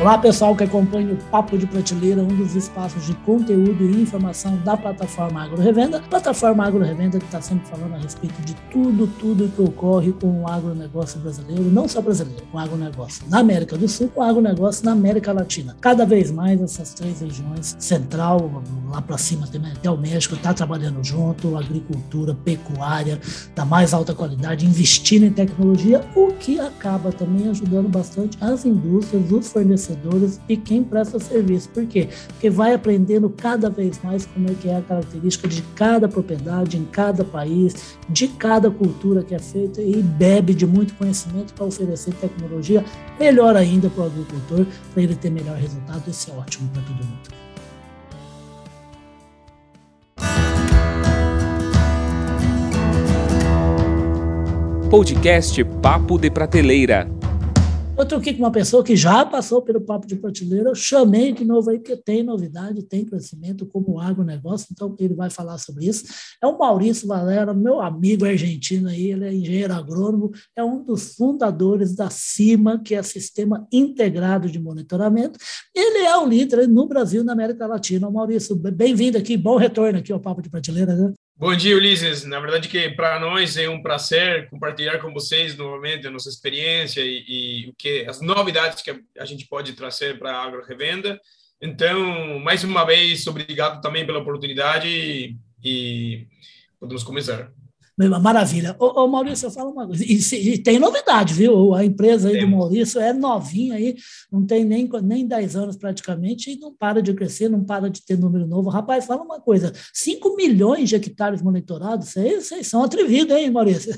Olá, pessoal que acompanha o Papo de Prateleira, um dos espaços de conteúdo e informação da plataforma Agro Revenda. Plataforma Agro Revenda que está sempre falando a respeito de tudo, tudo que ocorre com o agronegócio brasileiro, não só brasileiro, com o agronegócio na América do Sul, com o agronegócio na América Latina. Cada vez mais essas três regiões, central, lá para cima também, até o México, está trabalhando junto, agricultura, pecuária, da mais alta qualidade, investindo em tecnologia, o que acaba também ajudando bastante as indústrias, os fornecedores e quem presta serviço. Por quê? Porque vai aprendendo cada vez mais como é que é a característica de cada propriedade, em cada país, de cada cultura que é feita e bebe de muito conhecimento para oferecer tecnologia melhor ainda para o agricultor, para ele ter melhor resultado. Isso é ótimo para todo mundo. Podcast Papo de Prateleira eu troquei com uma pessoa que já passou pelo papo de prateleira, eu chamei de novo aí, porque tem novidade, tem crescimento como agronegócio, então ele vai falar sobre isso. É o Maurício Valera, meu amigo argentino aí, ele é engenheiro agrônomo, é um dos fundadores da CIMA, que é Sistema Integrado de Monitoramento. Ele é o líder no Brasil e na América Latina. Maurício, bem-vindo aqui, bom retorno aqui ao Papo de Prateleira. Né? Bom dia, Ulisses. Na verdade, que para nós é um prazer compartilhar com vocês novamente a nossa experiência e, o que as novidades que a gente pode trazer para a agro revenda. Então, mais uma vez, obrigado também pela oportunidade e, e podemos começar. Maravilha. Ô, ô, Maurício, eu falo uma coisa. E, e, tem novidade, viu? A empresa aí do Maurício é novinha aí, não tem nem, nem 10 anos praticamente, e não para de crescer, não para de ter número novo. Rapaz, fala uma coisa: 5 milhões de hectares monitorados, vocês, vocês são atrevidos, hein, Maurício?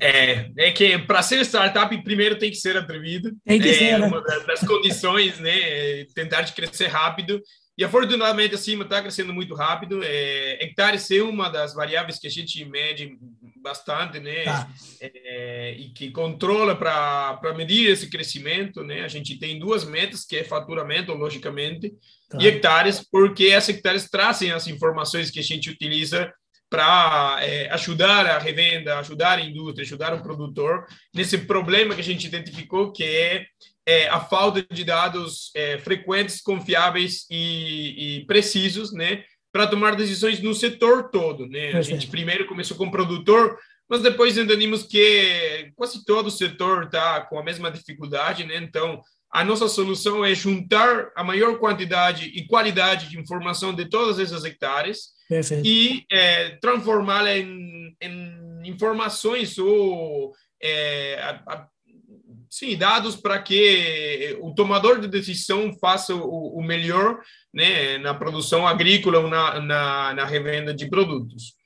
É, é que para ser startup, primeiro tem que ser atrevido. Tem que é ser, né? uma das condições, né? É tentar de crescer rápido e afortunadamente, acima está crescendo muito rápido. É, hectares é uma das variáveis que a gente mede bastante, né? Tá. É, e que controla para medir esse crescimento, né? A gente tem duas metas, que é faturamento, logicamente, tá. e hectares, porque as hectares trazem as informações que a gente utiliza para é, ajudar a revenda, ajudar a indústria, ajudar o produtor nesse problema que a gente identificou, que é é, a falta de dados é, frequentes, confiáveis e, e precisos, né, para tomar decisões no setor todo, né? A gente primeiro começou com o produtor, mas depois entendemos que quase todo o setor está com a mesma dificuldade, né? Então, a nossa solução é juntar a maior quantidade e qualidade de informação de todas essas hectares Perfeito. e é, transformá-la em, em, informações ou é, a, a, Sim, dados para que o tomador de decisão faça o, o melhor né, na produção agrícola ou na, na, na revenda de produtos.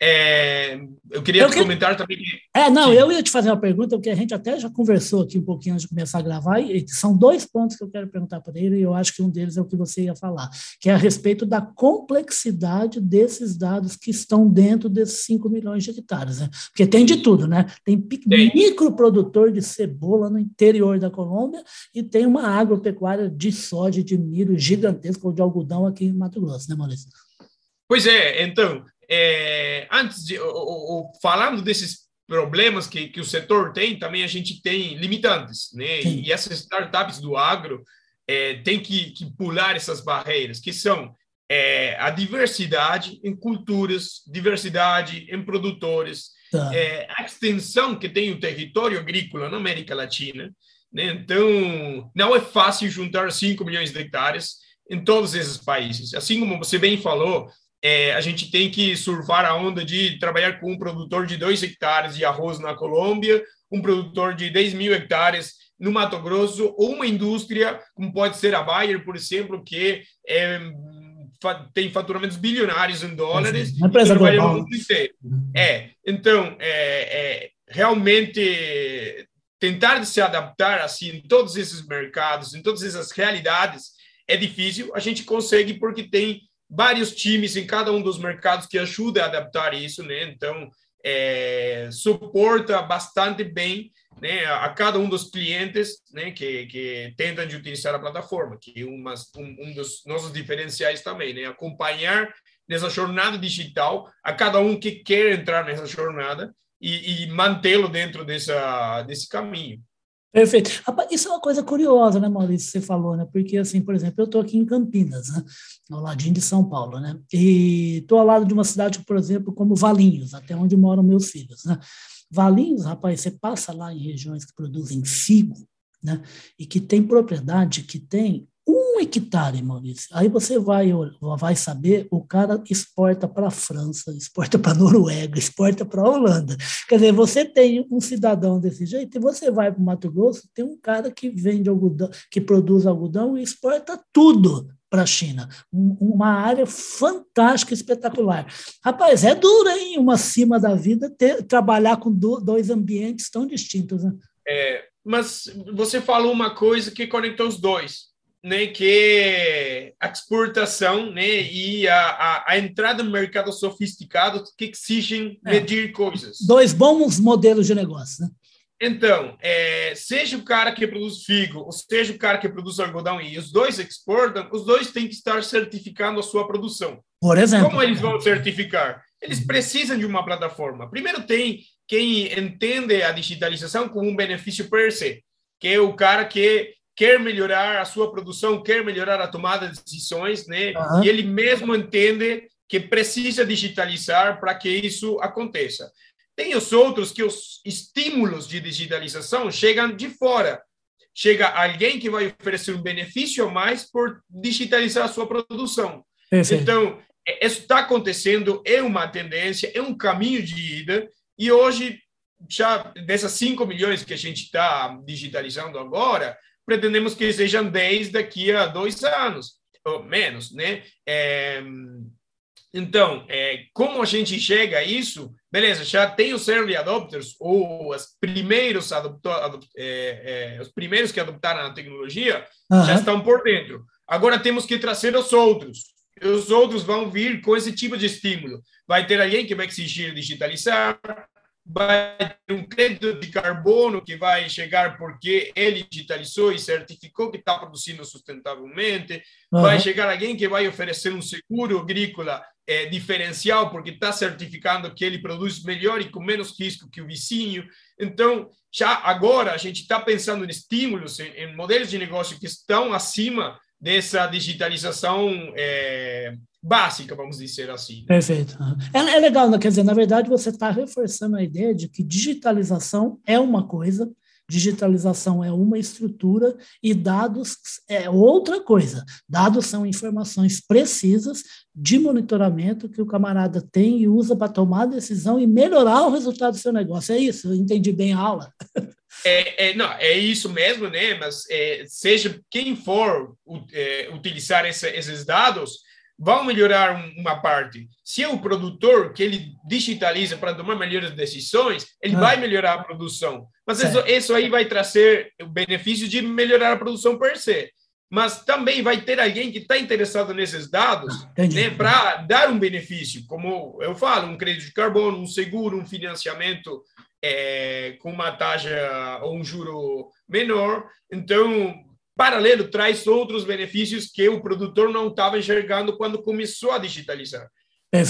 É, eu queria eu que... comentar também. É, não, eu ia te fazer uma pergunta, porque a gente até já conversou aqui um pouquinho antes de começar a gravar, e são dois pontos que eu quero perguntar para ele, e eu acho que um deles é o que você ia falar, que é a respeito da complexidade desses dados que estão dentro desses 5 milhões de hectares, né? Porque tem de tudo, né? Tem, tem. microprodutor de cebola no interior da Colômbia e tem uma agropecuária de soja, de milho gigantesca, ou de algodão aqui em Mato Grosso, né, Maurício? Pois é, então, é, antes de o, o, falando desses problemas que, que o setor tem, também a gente tem limitantes, né? Sim. E essas startups do agro é, têm que, que pular essas barreiras, que são é, a diversidade em culturas, diversidade em produtores, tá. é, a extensão que tem o território agrícola na América Latina. Né? Então, não é fácil juntar 5 milhões de hectares em todos esses países. Assim como você bem falou, é, a gente tem que surfar a onda de trabalhar com um produtor de 2 hectares de arroz na Colômbia, um produtor de 10 mil hectares no Mato Grosso, ou uma indústria, como pode ser a Bayer, por exemplo, que é, tem faturamentos bilionários em dólares uma empresa mundo inteiro. É, então, é, é, realmente tentar se adaptar assim em todos esses mercados, em todas essas realidades, é difícil. A gente consegue porque tem vários times em cada um dos mercados que ajudam a adaptar isso, né? Então, é, suporta bastante bem né, a cada um dos clientes né, que, que tentam de utilizar a plataforma, que é um, um dos nossos diferenciais também, né? Acompanhar nessa jornada digital a cada um que quer entrar nessa jornada e, e mantê-lo dentro dessa, desse caminho. Perfeito. Isso é uma coisa curiosa, né, Maurício, você falou, né? Porque, assim, por exemplo, eu estou aqui em Campinas, né? Ao ladinho de São Paulo, né? E estou ao lado de uma cidade, por exemplo, como Valinhos, até onde moram meus filhos, né? Valinhos, rapaz, você passa lá em regiões que produzem figo, né? E que tem propriedade que tem um hectare, Maurício. Aí você vai, vai saber, o cara exporta para a França, exporta para a Noruega, exporta para a Holanda. Quer dizer, você tem um cidadão desse jeito, e você vai para o Mato Grosso, tem um cara que vende algodão, que produz algodão e exporta tudo para a China. uma área fantástica, espetacular. Rapaz, é duro, hein? Uma cima da vida ter, trabalhar com dois ambientes tão distintos, né? É, mas você falou uma coisa que conectou os dois né, que a exportação né, e a, a, a entrada no mercado sofisticado que exigem é. medir coisas. Dois bons modelos de negócio, né? Então, é, seja o cara que produz figo, ou seja o cara que produz algodão, e os dois exportam, os dois têm que estar certificando a sua produção. Por exemplo. Como eles vão certificar? Eles precisam de uma plataforma. Primeiro tem quem entende a digitalização como um benefício per se, que é o cara que quer melhorar a sua produção, quer melhorar a tomada de decisões, né? Uhum. E ele mesmo entende que precisa digitalizar para que isso aconteça. Tem os outros que os estímulos de digitalização chegam de fora. Chega alguém que vai oferecer um benefício a mais por digitalizar a sua produção. Então, é, isso está acontecendo, é uma tendência, é um caminho de ida, e hoje, já dessas 5 milhões que a gente está digitalizando agora, pretendemos que sejam 10 daqui a dois anos, ou menos, né? É, então, é, como a gente chega a isso? Beleza, já tem os early adopters, ou os primeiros, adopto, adop, é, é, os primeiros que adoptaram a tecnologia, uhum. já estão por dentro. Agora temos que trazer os outros. Os outros vão vir com esse tipo de estímulo. Vai ter alguém que vai exigir digitalizar, vai ter um crédito de carbono que vai chegar porque ele digitalizou e certificou que está produzindo sustentavelmente, uhum. vai chegar alguém que vai oferecer um seguro agrícola é, diferencial porque está certificando que ele produz melhor e com menos risco que o vizinho. Então, já agora a gente está pensando em estímulos, em, em modelos de negócio que estão acima dessa digitalização é, básica, vamos dizer assim. Perfeito. É, é legal, né? quer dizer, na verdade você está reforçando a ideia de que digitalização é uma coisa, digitalização é uma estrutura e dados é outra coisa. Dados são informações precisas de monitoramento que o camarada tem e usa para tomar decisão e melhorar o resultado do seu negócio. É isso? Eu entendi bem a aula. É, é, não, é isso mesmo, né? Mas é, seja quem for é, utilizar essa, esses dados, vão melhorar uma parte. Se é o produtor que ele digitaliza para tomar melhores decisões, ele ah. vai melhorar a produção. Mas isso, isso, aí vai trazer o benefício de melhorar a produção per se. Mas também vai ter alguém que está interessado nesses dados ah, né, para dar um benefício, como eu falo, um crédito de carbono, um seguro, um financiamento é, com uma taxa ou um juro menor. Então, paralelo traz outros benefícios que o produtor não estava enxergando quando começou a digitalizar.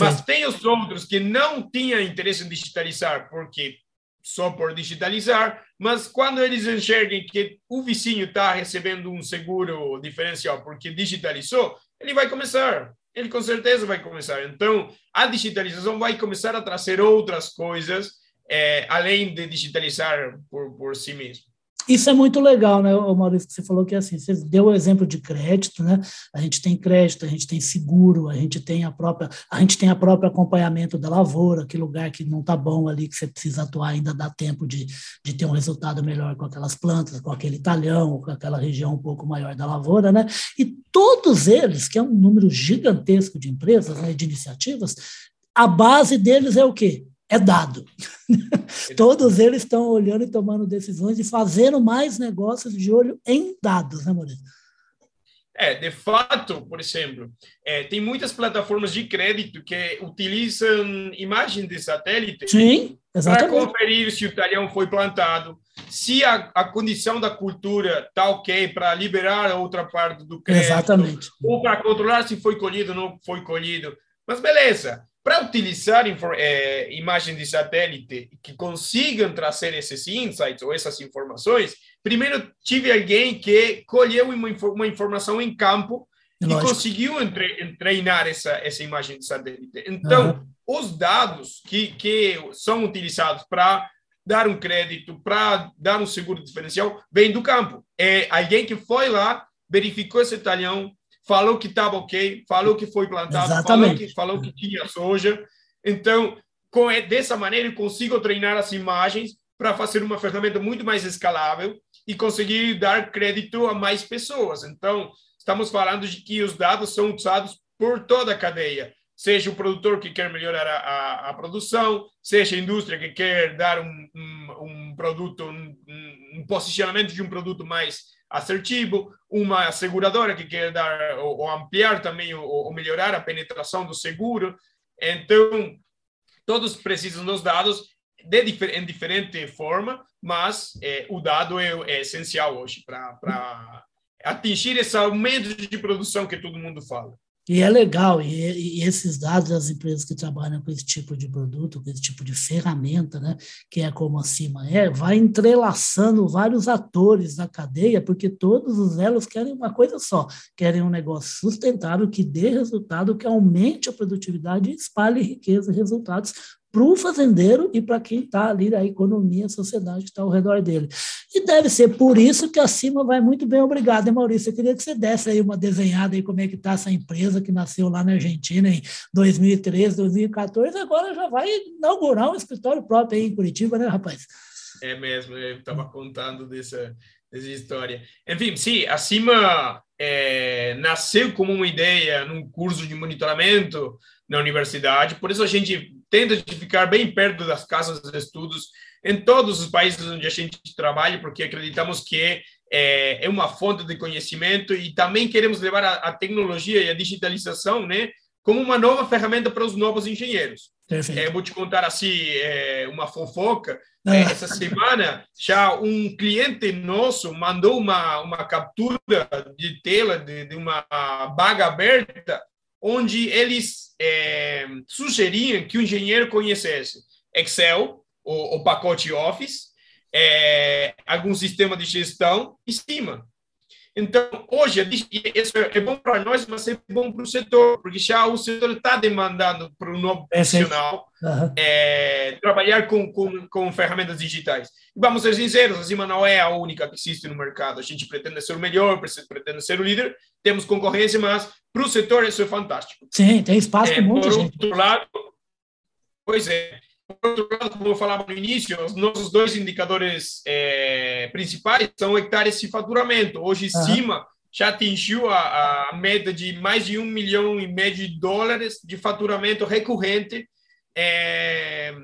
Mas tem os outros que não tinham interesse em digitalizar, porque só por digitalizar, mas quando eles enxerguem que o vizinho está recebendo um seguro diferencial porque digitalizou, ele vai começar. Ele com certeza vai começar. Então, a digitalização vai começar a trazer outras coisas, é, além de digitalizar por, por si mesmo. Isso é muito legal, né, Maurício, que você falou que assim, você deu o exemplo de crédito, né? A gente tem crédito, a gente tem seguro, a gente tem a própria, a gente tem a própria acompanhamento da lavoura, que lugar que não está bom ali, que você precisa atuar, ainda dá tempo de, de ter um resultado melhor com aquelas plantas, com aquele talhão, com aquela região um pouco maior da lavoura, né? E todos eles, que é um número gigantesco de empresas, né, de iniciativas, a base deles é o quê? É dado. Todos eles estão olhando e tomando decisões e fazendo mais negócios de olho em dados, né, Maurício? É, de fato, por exemplo, é, tem muitas plataformas de crédito que utilizam imagens de satélite para conferir se o talhão foi plantado, se a, a condição da cultura está ok para liberar a outra parte do crédito, exatamente. ou para controlar se foi colhido ou não foi colhido. Mas beleza, para utilizar é, imagens de satélite que consigam trazer esses insights ou essas informações, primeiro tive alguém que colheu uma, uma informação em campo Lógico. e conseguiu entre, treinar essa, essa imagem de satélite. Então, uhum. os dados que, que são utilizados para dar um crédito, para dar um seguro diferencial, vem do campo. É alguém que foi lá, verificou esse talhão, falou que estava ok, falou que foi plantado, falou que, falou que tinha soja. Então, com, dessa maneira, eu consigo treinar as imagens para fazer uma ferramenta muito mais escalável e conseguir dar crédito a mais pessoas. Então, estamos falando de que os dados são usados por toda a cadeia, seja o produtor que quer melhorar a, a, a produção, seja a indústria que quer dar um, um, um produto, um, um, posicionamento de um produto mais assertivo, uma seguradora que quer dar ou, ou ampliar também ou, ou, melhorar a penetração do seguro. Então, todos precisam dos dados de, em diferente forma, mas é, o dado é, é essencial hoje para atingir esse aumento de produção que todo mundo fala. E é legal, e, e, esses dados das empresas que trabalham com esse tipo de produto, com esse tipo de ferramenta, né, que é como acima é, vai entrelaçando vários atores da cadeia, porque todos os elos querem uma coisa só, querem um negócio sustentável que dê resultado, que aumente a produtividade e espalhe riqueza e resultados para o fazendeiro e para quem está ali da economia, a sociedade que está ao redor dele. E deve ser por isso que a Cima vai muito bem. Obrigado, hein, Maurício. Eu queria que você desse aí uma desenhada aí como é que está essa empresa que nasceu lá na Argentina em 2013, 2014, agora já vai inaugurar um escritório próprio aí em Curitiba, né, rapaz? É mesmo, eu estava contando dessa, dessa história. Enfim, sim, a Cima é, nasceu como uma ideia num curso de monitoramento na universidade, por isso a gente tenta de ficar bem perto das casas de estudos em todos os países onde a gente trabalha, porque acreditamos que é, é uma fonte de conhecimento e também queremos levar a, a, tecnologia e a digitalização, né, como uma nova ferramenta para os novos engenheiros. É, vou te contar assim é, uma fofoca. Ah. É, essa semana já um cliente nosso mandou uma uma captura de tela de, de uma baga aberta onde eles é, sugeriam que o engenheiro conhecesse Excel, o, o pacote Office, é, algum sistema de gestão e cima. Então, hoje, isso é bom para nós, mas é bom para o setor, porque já o setor está demandando para o novo profissional uhum. é, trabalhar com, com, com, ferramentas digitais. E vamos ser sinceros, a Zima não é a única que existe no mercado. A gente pretende ser o melhor, pretende ser o líder, temos concorrência, mas para o setor isso é fantástico. Sim, tem espaço para é, muita Por outro lado, pois é, por outro lado, como eu falava no início, os nossos dois indicadores é, principais são hectares de faturamento. Hoje, uhum. cima já atingiu a, a meta de mais de um milhão e meio de dólares de faturamento recorrente. É,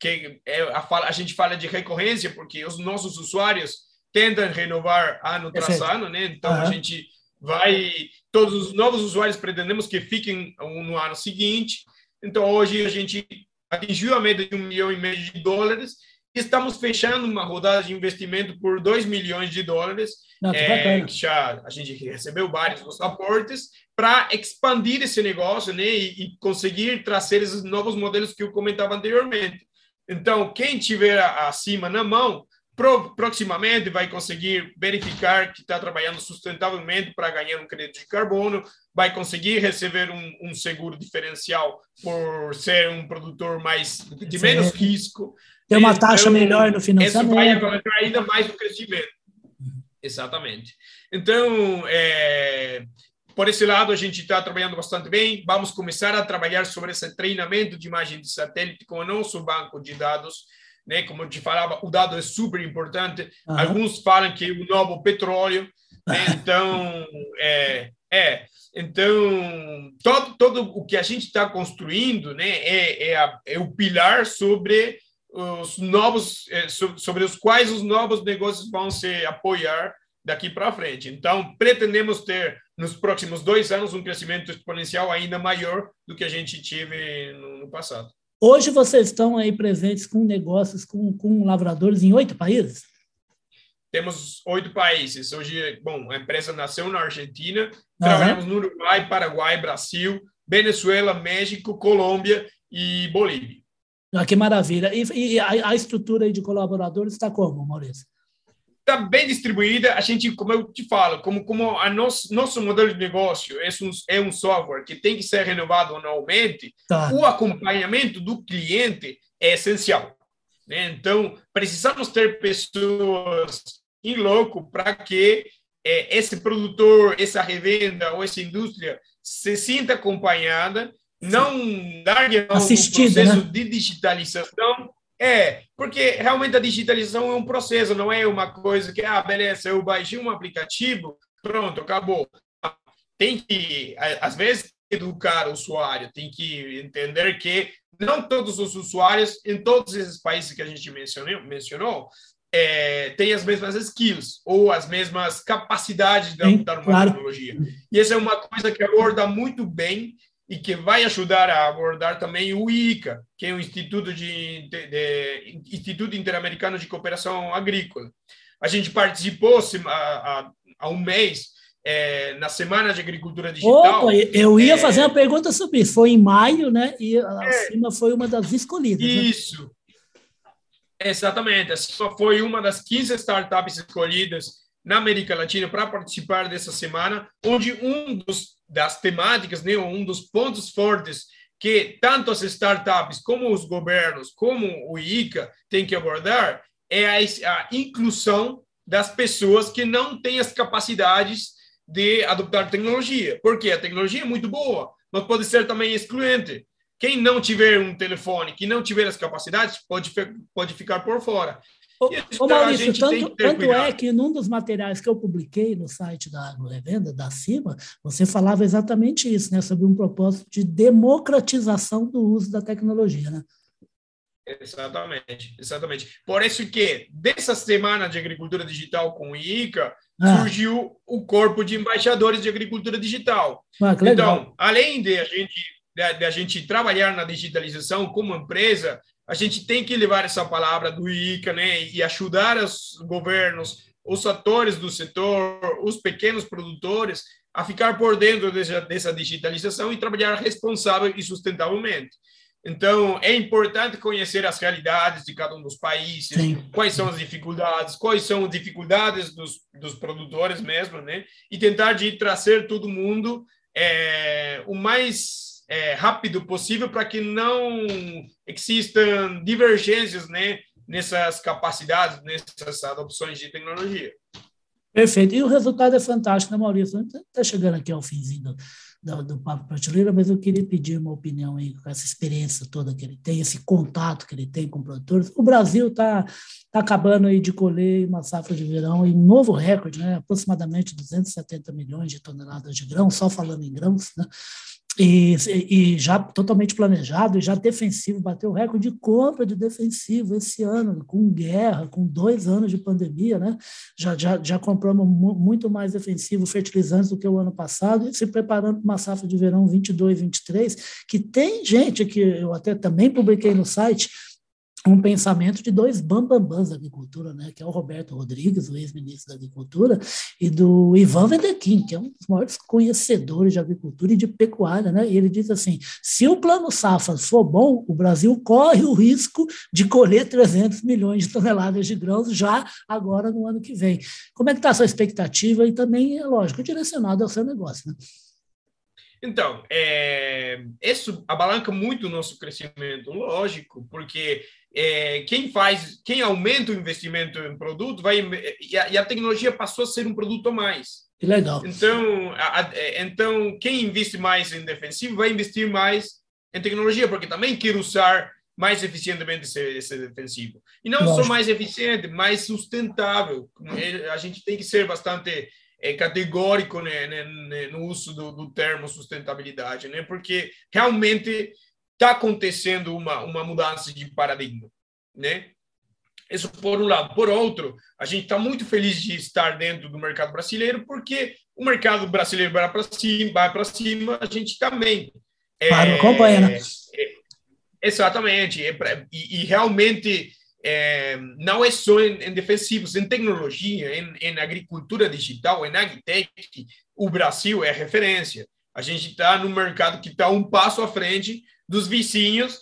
que é, a, a, gente fala de recorrência porque os nossos usuários tentam renovar ano tras ano, né? Então uhum. a gente vai todos os novos usuários pretendemos que fiquem no ano seguinte. Então hoje a gente atingiu a meta de um milhão e meio de dólares. Estamos fechando uma rodada de investimento por 2 milhões de dólares, Não, é, que já a gente recebeu vários dos aportes, para expandir esse negócio né, e, e, conseguir trazer esses novos modelos que eu comentava anteriormente. Então, quem tiver acima na mão, pro, proximamente vai conseguir verificar que está trabalhando sustentavelmente para ganhar um crédito de carbono, vai conseguir receber um, um, seguro diferencial por ser um produtor mais de menos risco. Tem uma então, taxa melhor no financiamento. Isso vai aumentar ainda mais o crescimento. Exatamente. Então, é, por esse lado, a gente está trabalhando bastante bem. Vamos começar a trabalhar sobre esse treinamento de imagem de satélite com o nosso banco de dados. Né? Como eu te falava, o dado é super importante. Uhum. Alguns falam que é o novo petróleo. Né? Então, é, é, então todo, todo o que a gente está construindo, né, é, é, a, é, o pilar sobre os novos, é, sobre os quais os novos negócios vão se apoiar daqui para frente. Então, pretendemos ter nos próximos dois anos um crescimento exponencial ainda maior do que a gente tive no, no passado. Hoje vocês estão aí presentes com negócios com, com lavradores em oito países? Temos oito países. Hoje, bom, a empresa nasceu na Argentina, uhum. trabalhamos no Uruguai, Paraguai, Brasil, Venezuela, México, Colômbia e Bolívia. Ah, que maravilha. E, e a, a, estrutura de colaboradores está como, Maurício? Está bem distribuída. A gente, como eu te falo, como como a nosso nosso modelo de negócio é um é um software que tem que ser renovado anualmente, tá. o acompanhamento do cliente é essencial. Né? Então, precisamos ter pessoas em louco para que é, esse produtor, essa revenda ou essa indústria se sinta acompanhada, não largue o processo né? de digitalização é, porque realmente a digitalização é um processo, não é uma coisa que, ah, beleza, eu baixei um aplicativo, pronto, acabou. Tem que, às vezes, educar o usuário, tem que entender que não todos os usuários, em todos esses países que a gente mencionou, mencionou é, têm as mesmas skills ou as mesmas capacidades de adaptar uma claro. tecnologia. E essa é uma coisa que aborda muito bem e que vai ajudar a abordar também o ICA, que é o Instituto, de, de, de Instituto Interamericano de Cooperação Agrícola. A gente participou há, há um mês é, na Semana de Agricultura Digital. Opa, eu ia é, fazer uma pergunta sobre isso. Foi em maio, né? E a é, CIMA foi uma das escolhidas. Né? Isso. Né? Exatamente. A CIMA foi uma das 15 startups escolhidas na América Latina para participar dessa semana, onde um dos das temáticas, né, um dos pontos fortes que tanto as startups como os governos, como o ICA têm que abordar é a, a inclusão das pessoas que não têm as capacidades de adotar tecnologia. Porque a tecnologia é muito boa, mas pode ser também excluente. Quem não tiver um telefone, que não tiver as capacidades, pode, pode ficar por fora. Ô, Maurício, tanto, tanto é que num dos materiais que eu publiquei no site da Agrorevenda, da CIMA, você falava exatamente isso, né, sobre um propósito de democratização do uso da tecnologia, né? Exatamente, exatamente. Por isso que, dessa semana de agricultura digital com o ICA, ah. surgiu o corpo de embaixadores de agricultura digital. Ah, então, além de a gente de a gente trabalhar na digitalização como empresa, a gente tem que levar essa palavra do ICA, né, e ajudar os governos, os atores do setor, os pequenos produtores a ficar por dentro dessa, dessa digitalização e trabalhar responsável e sustentavelmente. Então, é importante conhecer as realidades de cada um dos países, Sim. quais são as dificuldades, quais são as dificuldades dos, dos produtores mesmo, né? E tentar de trazer todo mundo é, o mais é, rápido possível para que não existam divergências né, nessas capacidades, nessas adopções de tecnologia. Perfeito. E o resultado é fantástico, né, Maurício? Está chegando aqui ao finzinho do, do, do Papo Prateleira, mas eu queria pedir uma opinião aí com essa experiência toda que ele tem, esse contato que ele tem com produtores. O Brasil está tá acabando aí de colher uma safra de verão e um novo recorde, né? aproximadamente 270 milhões de toneladas de grão, só falando em grãos, né? E, e, já totalmente planejado, e já defensivo, bateu o recorde de compra de defensivo esse ano, com guerra, com dois anos de pandemia, né? Já, já, já compramos muito mais defensivo, fertilizantes do que o ano passado, e se preparando para uma safra de verão 22, 23, que tem gente que eu até também publiquei no site, um pensamento de dois bambambãs da agricultura, né, que é o Roberto Rodrigues, o ex-ministro da Agricultura, e do Ivan Vedequim, que é um dos maiores conhecedores de agricultura e de pecuária, né, e ele diz assim, se o plano safra for bom, o Brasil corre o risco de colher 300 milhões de toneladas de grãos já agora no ano que vem. Como é que está a sua expectativa? E também, é lógico, direcionado ao seu negócio, né? Então, é, isso abalanca muito o nosso crescimento, lógico, porque é, quem faz, quem aumenta o investimento em produto, vai e a, e a, tecnologia passou a ser um produto a mais. Que legal. Então, a, a, é, então quem investe mais em defensivo vai investir mais em tecnologia, porque também quer usar mais eficientemente esse, esse defensivo. E não Lógico. só mais eficiente, mais sustentável. A gente tem que ser bastante é, categórico né, né, né, no uso do, do, termo sustentabilidade, né, porque realmente está acontecendo uma, uma mudança de paradigma. Né? Isso por um lado. Por outro, a gente está muito feliz de estar dentro do mercado brasileiro, porque o mercado brasileiro vai para cima, vai para cima, a gente também. Claro, é, acompanha, né? É, exatamente. É, e, e realmente é, não é só em, em, defensivos, em tecnologia, em, em agricultura digital, em agtech, o Brasil é referência. A gente está no mercado que está um passo à frente dos vizinhos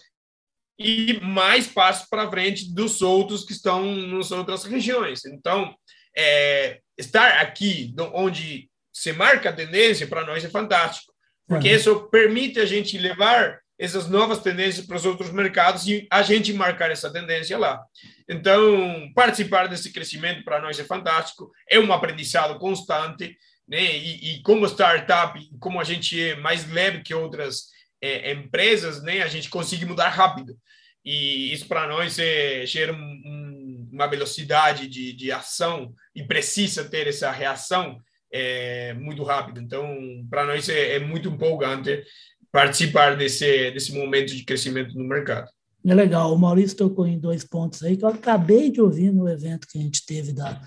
e mais passos para frente dos outros que estão nas outras regiões. Então, é, estar aqui onde se marca a tendência, para nós é fantástico, porque uhum. isso permite a gente levar essas novas tendências para os outros mercados e a gente marcar essa tendência lá. Então, participar desse crescimento para nós é fantástico, é um aprendizado constante, né? E, e como startup, como a gente é mais leve que outras é, empresas, né? A gente consegue mudar rápido. E isso para nós é, gera um, um, uma velocidade de, de ação e precisa ter essa reação é, muito rápida. Então, para nós é, é muito empolgante participar desse, desse momento de crescimento no mercado. É legal, o Maurício tocou em dois pontos aí que eu acabei de ouvir no evento que a gente teve da,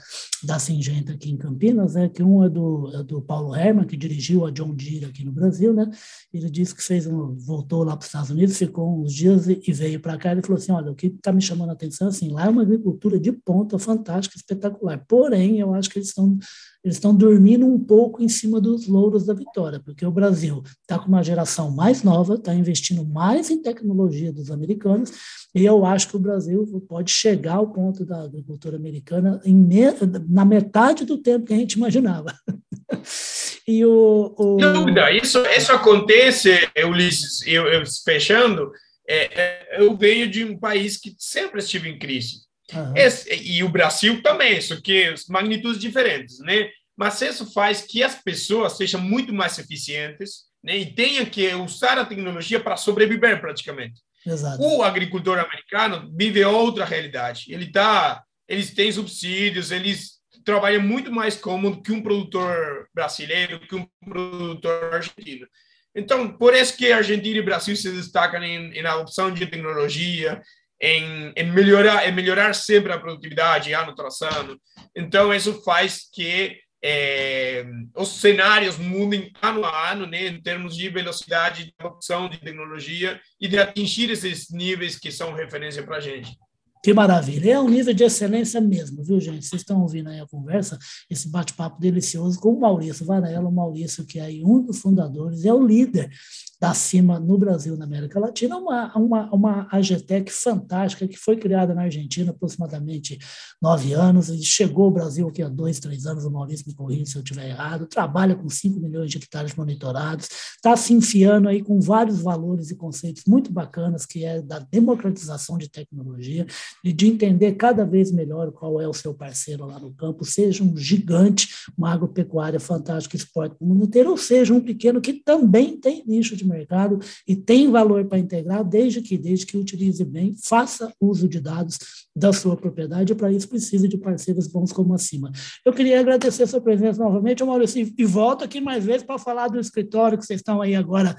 da Singenta aqui em Campinas, né? Que um é do, é do Paulo Herman, que dirigiu a John Deere aqui no Brasil, né? Ele disse que fez um, voltou lá para os Estados Unidos, ficou uns dias e, e veio para cá. Ele falou assim: olha, o que está me chamando a atenção, assim, lá é uma agricultura de ponta, fantástica, espetacular. Porém, eu acho que eles estão eles estão dormindo um pouco em cima dos louros da vitória, porque o Brasil está com uma geração mais nova, está investindo mais em tecnologia dos americanos, e eu acho que o Brasil pode chegar ao ponto da agricultura americana me, na metade do tempo que a gente imaginava. e o, o... Dúvida, isso, isso acontece, Ulisses, eu, eu fechando, é, é, eu venho de um país que sempre estive em crise. Uhum. Esse, e o Brasil também, só que magnitudes diferentes, né? Mas isso faz que as pessoas sejam muito mais eficientes né? e tenham que usar a tecnologia para sobreviver praticamente. Exato. O agricultor americano vive outra realidade. Ele tá, eles têm subsídios, eles trabalham muito mais cômodo que um produtor brasileiro, que um produtor argentino. Então, por isso que Argentina e Brasil se destacam em, na opção de tecnologia, em, em, melhorar, em melhorar sempre a produtividade ano tras ano. Então, isso faz que é, os cenários mudem ano a ano, né, em termos de velocidade de adopção de tecnologia e de atingir esses níveis que são referência para a gente. Que maravilha. É um nível de excelência mesmo, viu, gente? Vocês estão ouvindo aí a conversa, esse bate-papo delicioso com o Maurício Varela, o Maurício que é um dos fundadores, é o líder da CIMA no Brasil, na América Latina, uma, uma, uma AGTEC fantástica que foi criada na Argentina aproximadamente nove anos e chegou ao Brasil aqui há dois, três anos, o Maurício me corrija se eu estiver errado, trabalha com 5 milhões de hectares monitorados, está se enfiando aí com vários valores e conceitos muito bacanas, que é da democratização de tecnologia e de entender cada vez melhor qual é o seu parceiro lá no campo, seja um gigante, uma agropecuária fantástica, esporte o mundo inteiro, ou seja um pequeno que também tem nicho de mercado e tem valor para integrar, desde que, desde que utilize bem, faça uso de dados da sua propriedade, e para isso precisa de parceiros bons como a Cima. Eu queria agradecer a sua presença novamente, Maurício, e volto aqui mais vezes para falar do escritório que vocês estão aí agora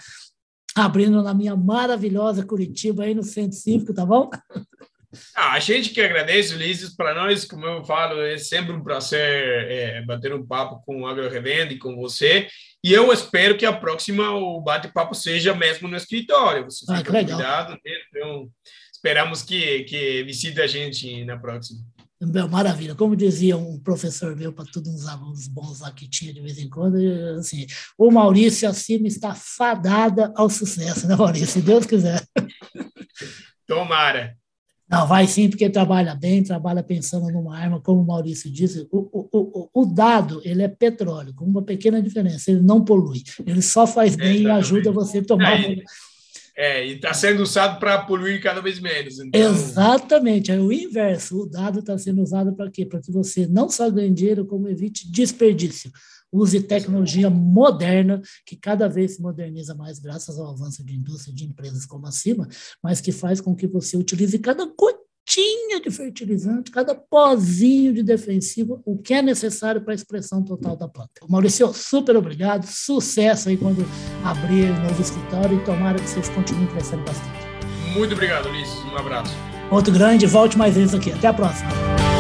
abrindo na minha maravilhosa Curitiba, aí no Centro Cívico, tá bom? Ah, a gente que agradece, Ulisses, para nós, como eu falo, é sempre um prazer é, bater um papo com o Agro Revenda e com você. E eu espero que a próxima o bate-papo seja mesmo no escritório. Você ah, fica convidado, né? Então, esperamos que, que visite a gente na próxima. Maravilha. Como dizia um professor meu para todos uns alunos bons lá que tinha de vez em quando, assim, o Maurício acima está fadada ao sucesso, né, Maurício? Se Deus quiser. Tomara. Não, vai sim, porque trabalha bem, trabalha pensando numa arma, como o Maurício disse. O, o, o, o dado, ele é petróleo, com uma pequena diferença, ele não polui. Ele só faz bem é, e ajuda você a tomar... É, é e está sendo usado para poluir cada vez menos. Então... Exatamente, é o inverso. O dado está sendo usado para quê? Para que você não só ganhe dinheiro, como evite desperdício use tecnologia moderna, que cada vez se moderniza mais graças ao avanço de indústria de empresas como a CIMA, mas que faz com que você utilize cada gotinha de fertilizante, cada pozinho de defensivo, o que é necessário para a expressão total da planta. Maurício, super obrigado, sucesso aí quando abrir o novo escritório e tomara que vocês continuem crescendo bastante. Muito obrigado, Ulisses. Um abraço. Outro grande, volte mais vezes aqui. Até a próxima.